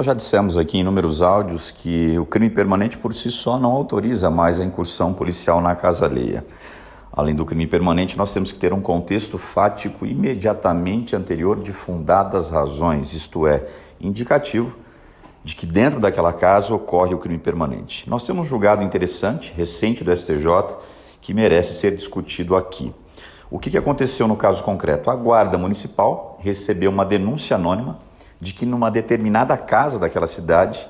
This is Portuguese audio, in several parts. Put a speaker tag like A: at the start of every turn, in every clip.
A: Nós já dissemos aqui em inúmeros áudios que o crime permanente por si só não autoriza mais a incursão policial na casa alheia. Além do crime permanente, nós temos que ter um contexto fático imediatamente anterior de fundadas razões, isto é, indicativo de que dentro daquela casa ocorre o crime permanente. Nós temos um julgado interessante, recente do STJ, que merece ser discutido aqui. O que aconteceu no caso concreto? A Guarda Municipal recebeu uma denúncia anônima de que numa determinada casa daquela cidade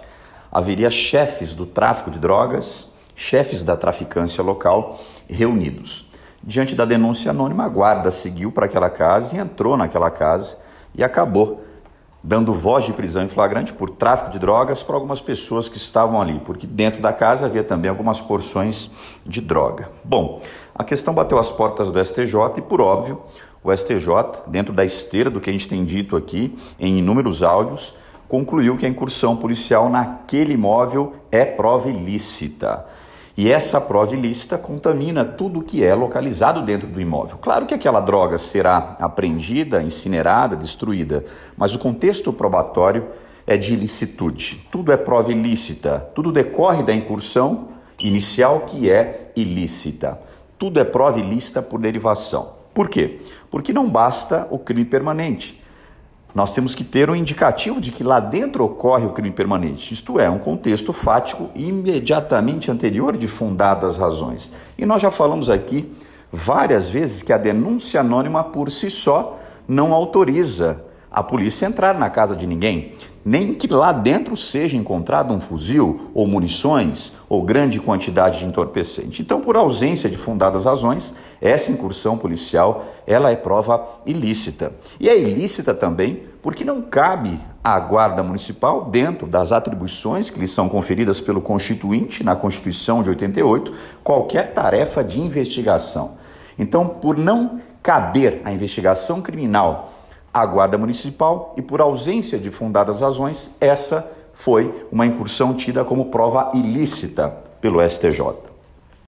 A: haveria chefes do tráfico de drogas, chefes da traficância local reunidos. Diante da denúncia anônima, a guarda seguiu para aquela casa e entrou naquela casa e acabou dando voz de prisão em flagrante por tráfico de drogas para algumas pessoas que estavam ali, porque dentro da casa havia também algumas porções de droga. Bom, a questão bateu as portas do STJ e, por óbvio, o STJ, dentro da esteira do que a gente tem dito aqui em inúmeros áudios, concluiu que a incursão policial naquele imóvel é prova ilícita. E essa prova ilícita contamina tudo que é localizado dentro do imóvel. Claro que aquela droga será apreendida, incinerada, destruída, mas o contexto probatório é de ilicitude. Tudo é prova ilícita, tudo decorre da incursão inicial que é ilícita. Tudo é prova ilícita por derivação. Por quê? Porque não basta o crime permanente. Nós temos que ter um indicativo de que lá dentro ocorre o crime permanente, isto é, um contexto fático imediatamente anterior de fundadas razões. E nós já falamos aqui várias vezes que a denúncia anônima por si só não autoriza a polícia entrar na casa de ninguém, nem que lá dentro seja encontrado um fuzil ou munições ou grande quantidade de entorpecente. Então, por ausência de fundadas razões, essa incursão policial, ela é prova ilícita. E é ilícita também porque não cabe à Guarda Municipal, dentro das atribuições que lhe são conferidas pelo Constituinte na Constituição de 88, qualquer tarefa de investigação. Então, por não caber a investigação criminal à Guarda Municipal e por ausência de fundadas razões, essa foi uma incursão tida como prova ilícita pelo STJ.